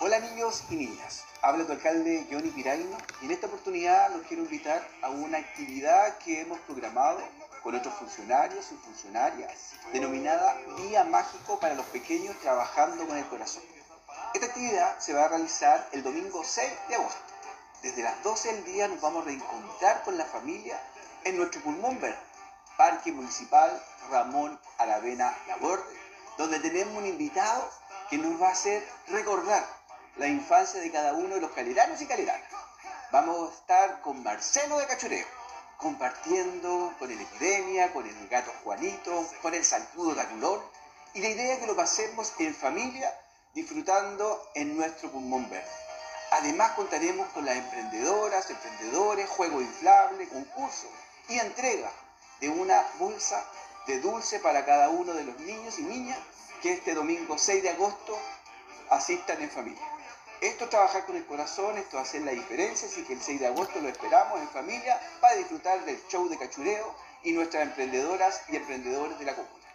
Hola niños y niñas, habla tu alcalde Johnny Piraino y en esta oportunidad los quiero invitar a una actividad que hemos programado con otros funcionarios y funcionarias denominada Día Mágico para los Pequeños Trabajando con el Corazón. Esta actividad se va a realizar el domingo 6 de agosto. Desde las 12 del día nos vamos a reencontrar con la familia en nuestro pulmón verde, Parque Municipal Ramón Aravena Laborde, donde tenemos un invitado que nos va a hacer recordar la infancia de cada uno de los caleranos y caleranas. Vamos a estar con Marcelo de Cachureo, compartiendo con el Epidemia, con el gato Juanito, con el Saltudo Taculón, y la idea es que lo pasemos en familia, disfrutando en nuestro pulmón verde. Además contaremos con las emprendedoras, emprendedores, juego inflable, concurso y entrega de una bolsa de dulce para cada uno de los niños y niñas que este domingo 6 de agosto asistan en familia. Esto es trabajar con el corazón, esto es hacer la diferencia, así que el 6 de agosto lo esperamos en familia para disfrutar del show de cachureo y nuestras emprendedoras y emprendedores de la comuna.